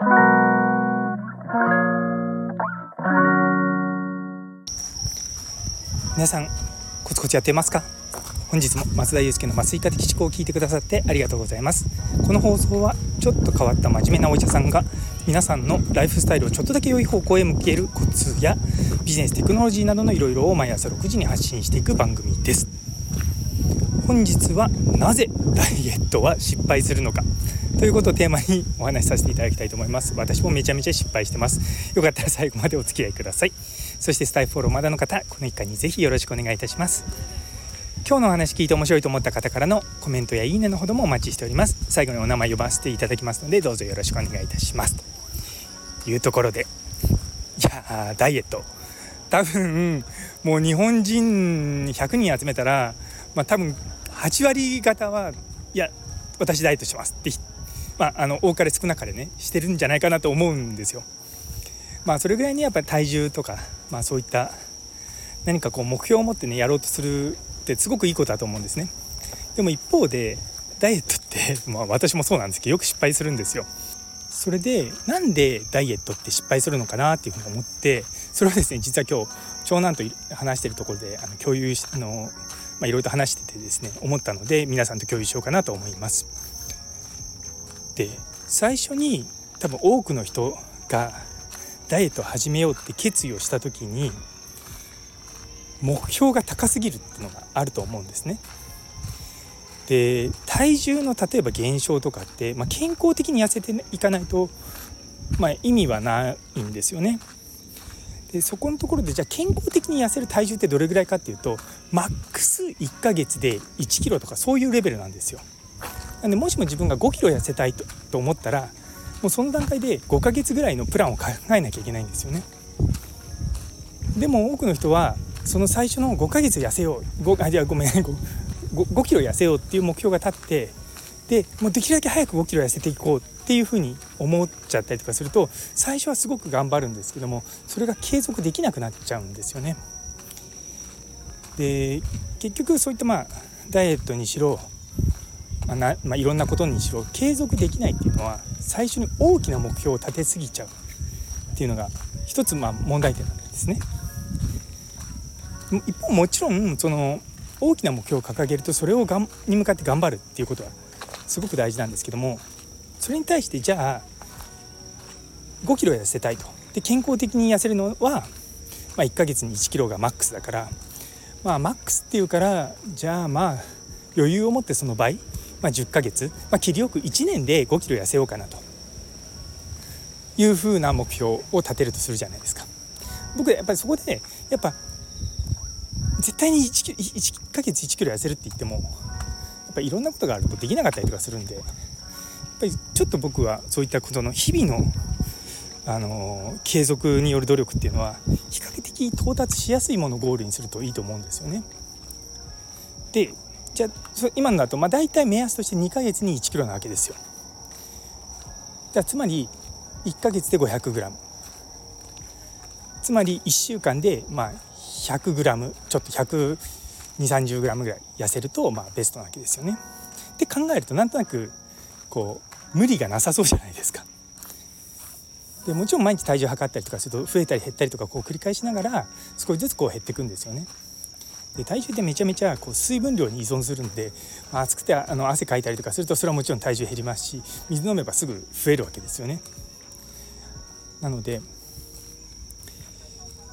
皆さんコツコツやってますか？本日も松田祐介の麻酔科的思考を聞いてくださってありがとうございます。この放送はちょっと変わった真面目なお医者さんが皆さんのライフスタイルをちょっとだけ良い方向へ向けるコツやビジネステクノロジーなどのいろいろを毎朝6時に発信していく番組です。本日はなぜダイエットは失敗するのか？ということをテーマにお話しさせていただきたいと思います。私もめちゃめちゃ失敗してます。よかったら最後までお付き合いください。そしてスタイフフォローまだの方この一回にぜひよろしくお願いいたします。今日のお話聞いて面白いと思った方からのコメントやいいねのほどもお待ちしております。最後にお名前呼ばせていただきますのでどうぞよろしくお願いいたします。というところで。いやダイエット。多分もう日本人100人集めたらまあ多分8割方はいや私ダイエットしますってまあ、あの多かれ少なかれねしてるんじゃないかなと思うんですよ。まあそれぐらいにやっぱり体重とか、まあ、そういった何かこう目標を持ってねやろうとするってすごくいいことだと思うんですね。でも一方でダイエットって、まあ、私もそうなんですけどよく失敗するんですよ。それでなんでダイエットって失敗するのかなっていうふうに思ってそれはですね実は今日長男と話してるところであの共有あの、まあ、いろいろと話しててですね思ったので皆さんと共有しようかなと思います。で最初に多分多くの人がダイエットを始めようって決意をした時に目標が高すぎるっていうのがあると思うんですね。で体重の例えば減少とかって、まあ、健康的に痩せていかないと、まあ、意味はないんですよね。でそこのところでじゃあ健康的に痩せる体重ってどれぐらいかっていうとマックス1ヶ月で1キロとかそういうレベルなんですよ。なんでもしも自分が5キロ痩せたいとと思ったらもうその段階で5ヶ月ぐらいのプランを考えなきゃいけないんですよね。でも多くの人はその最初の5ヶ月痩せよう5あじゃあごめん 5, 5キロ痩せようっていう目標が立ってでもうできるだけ早く5キロ痩せていこうっていうふうに思っちゃったりとかすると最初はすごく頑張るんですけどもそれが継続できなくなっちゃうんですよね。で結局そういったまあダイエットにしろまあなまあ、いろんなことにしろ継続できないっていうのは最初に大きな目標を立てすぎちゃうっていうのが一つまあ問題点なんですね。一方もちろんその大きな目標を掲げるとそれをがんに向かって頑張るっていうことはすごく大事なんですけどもそれに対してじゃあ5キロ痩せたいとで健康的に痩せるのは、まあ、1ヶ月に1キロがマックスだからまあマックスっていうからじゃあまあ余裕を持ってその倍まあ、10ヶ月、まあ、切りよく1年で5キロ痩せようかなというふうな目標を立てるとするじゃないですか。僕やっぱりそこでやっぱ絶対に 1, 1ヶ月1キロ痩せるって言ってもやっぱいろんなことがあるとできなかったりとかするんでやっぱりちょっと僕はそういったことの日々のあの継続による努力っていうのは比較的到達しやすいものをゴールにするといいと思うんですよね。でじゃあ今のだとまあ大体目安として2ヶ月に1キロなわけですよ。じゃあつまり1ヶ月で 500g つまり1週間でまあ 100g ちょっと1 2 3 0グラムぐらい痩せるとまあベストなわけですよね。って考えるとなんとなくこう無理がなさそうじゃないですか。でもちろん毎日体重測ったりとかすると増えたり減ったりとかこう繰り返しながら少しずつこう減っていくんですよね。で体重ってめちゃめちゃこう水分量に依存するんで、まあ、暑くてあの汗かいたりとかするとそれはもちろん体重減りますし水飲めばすぐ増えるわけですよね。なので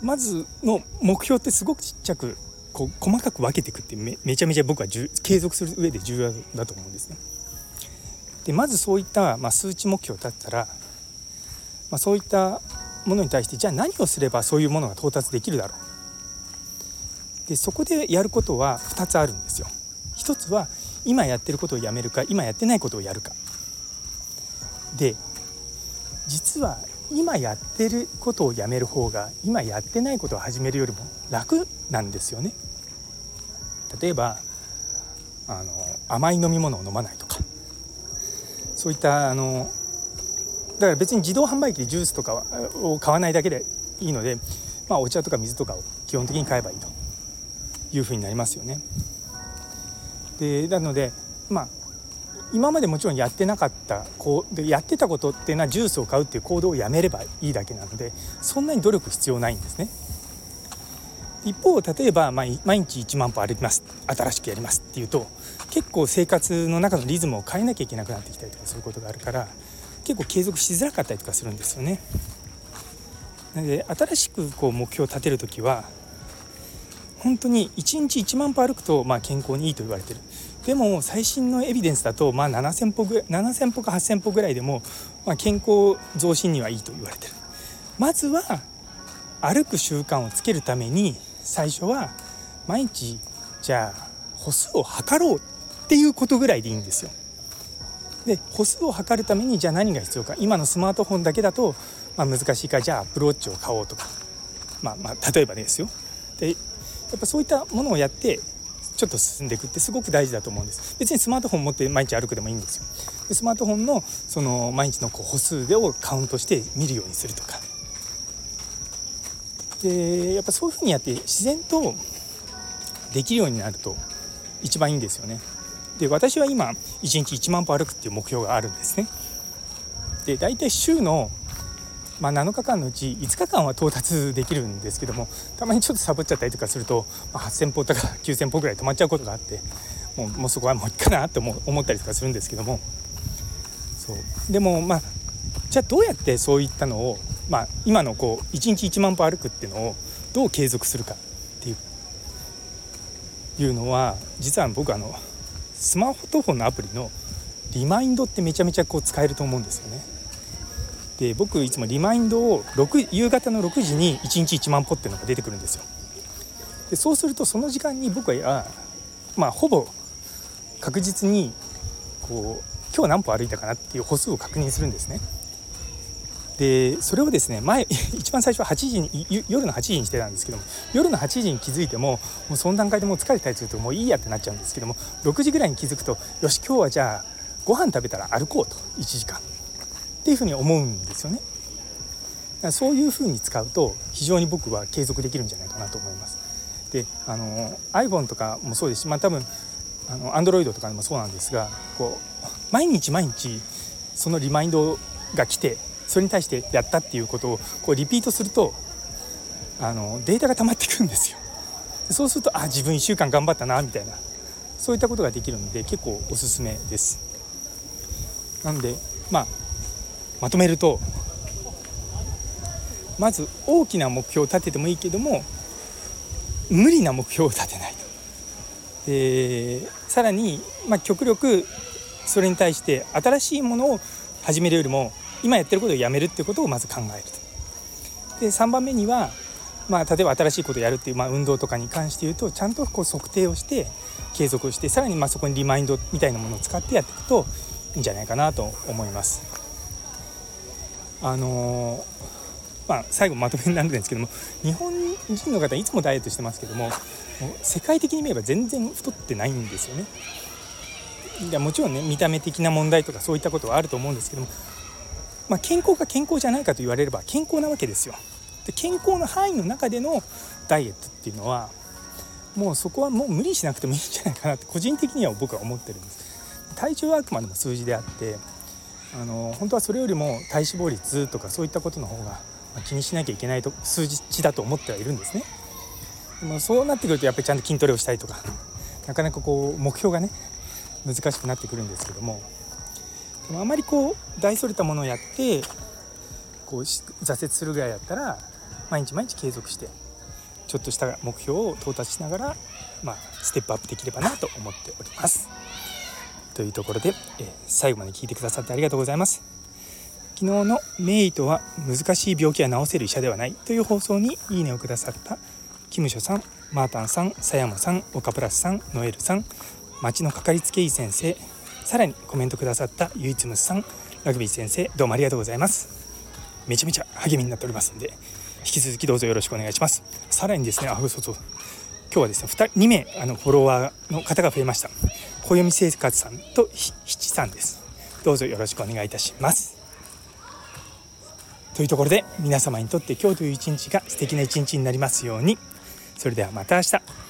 まずの目標ってすごくちっちゃくこう細かく分けていくってめめちゃめちゃ僕は継続する上で重要だと思うんですね。でまずそういった、まあ、数値目標だったら、まあ、そういったものに対してじゃあ何をすればそういうものが到達できるだろうでそこでやることは2つあるんですよ。一つは今やってることをやめるか今やってないことをやるか。で実は今やってることをやめる方が今やってないことを始めるよりも楽なんですよね。例えばあの甘い飲み物を飲まないとかそういったあのだから別に自動販売機でジュースとかを買わないだけでいいので、まあ、お茶とか水とかを基本的に買えばいいというふうになりますよね。でなのでまあ今までもちろんやってなかったこうでやってたことっていうのはジュースを買うっていう行動をやめればいいだけなのでそんなに努力必要ないんですね。一方例えば、毎日1万歩歩きます新しくやりますっていうと結構生活の中のリズムを変えなきゃいけなくなってきたりとかすることがあるから結構継続しづらかったりとかするんですよね。なので新しくこう目標を立てる時は本当に1日1万歩歩くとまあ健康にいいと言われてるでも最新のエビデンスだとまあ7000歩ぐ7000歩か8000歩ぐらいでもまあ健康増進にはいいと言われてるまずは歩く習慣をつけるために最初は毎日じゃあ歩数を測ろうっていうことぐらいでいいんですよ。で歩数を測るためにじゃあ何が必要か今のスマートフォンだけだと、まあ、難しいからじゃあアップルウォッチを買おうとか、まあ、まあ例えばですよ。でやっぱそういったものをやってちょっと進んでいくってすごく大事だと思うんです別にスマートフォン持って毎日歩くでもいいんですよでスマートフォンのその毎日のこう歩数をカウントして見るようにするとかでやっぱそういうふうにやって自然とできるようになると一番いいんですよね。で私は今1日1万歩歩くっていう目標があるんですね。で大体週の、まあ、7日間のうち5日間は到達できるんですけどもたまにちょっとサボっちゃったりとかすると、まあ、8,000歩とか 9,000歩ぐらい止まっちゃうことがあってもうもうそこはもういいかなと 思ったりとかするんですけどもそうでもまあじゃあどうやってそういったのをまあ、今のこう1日1万歩歩くっていうのをどう継続するかっていういうのは実は僕あのスマートフォンのアプリのリマインドってめちゃめちゃこう使えると思うんですよね。で僕いつもリマインドを6夕方の6時に1日1万歩っていうのが出てくるんですよ。でそうするとその時間に僕はまあほぼ確実にこう今日何歩歩いたかなっていう歩数を確認するんですね。でそれをですね前 一番最初は8時に夜の8時にしてたんですけども夜の8時に気づいてももうその段階でもう疲れたりするともういいやってなっちゃうんですけども6時ぐらいに気づくとよし今日はじゃあご飯食べたら歩こうと1時間っていうふうに思うんですよね。そういうふうに使うと非常に僕は継続できるんじゃないかなと思います。であの iPhone とかもそうですし、まあ、多分あの Android とかでもそうなんですがこう毎日毎日そのリマインドが来てそれに対してやったっていうことをこうリピートするとあのデータが溜まってくるんですよ。そうするとあ自分1週間頑張ったなみたいなそういったことができるので結構おすすめです。なのでまあまとめるとまず大きな目標を立ててもいいけども無理な目標を立てないと。でさらに、まあ、極力それに対して新しいものを始めるよりも今やってることをやめるっていうことをまず考えると。で3番目には、まあ、例えば新しいことをやるっていう、まあ、運動とかに関して言うとちゃんとこう測定をして継続をしてさらにまそこにリマインドみたいなものを使ってやっていくといいんじゃないかなと思います。あの、まあ、最後まとめになるんですけども日本人の方いつもダイエットしてますけども世界的に見れば全然太ってないんですよね。いやもちろんね見た目的な問題とかそういったことはあると思うんですけどもまあ、健康か健康じゃないかと言われれば健康なわけですよ。で健康の範囲の中でのダイエットっていうのはもうそこはもう無理しなくてもいいんじゃないかなって個人的には僕は思ってるんです。体重はあくまでも数字であってあの本当はそれよりも体脂肪率とかそういったことの方が気にしなきゃいけないと数値だと思ってはいるんですね。でもそうなってくるとやっぱりちゃんと筋トレをしたいとか なかなかこう目標がね難しくなってくるんですけどもでもあまりこう大それたものをやってこう挫折するぐらいだったら毎日毎日継続してちょっとした目標を到達しながら、まあ、ステップアップできればなと思っております。というところで、えー、最後まで聞いてくださってありがとうございます。昨日の「メイトは難しい病気は治せる医者ではない」という放送にいいねをくださったキムショさんマータンさん狭山さん岡プラスさんノエルさん町のかかりつけ医先生さらにコメントくださったゆいつむさんラグビー先生どうもありがとうございます。めちゃめちゃ励みになっておりますんで引き続きどうぞよろしくお願いします。さらにですねあそうそう今日はですね 2, 2名あのフォロワーの方が増えました。暦生活さんと七さんです。どうぞよろしくお願いいたします。というところで皆様にとって今日という一日が素敵な一日になりますように。それではまた明日。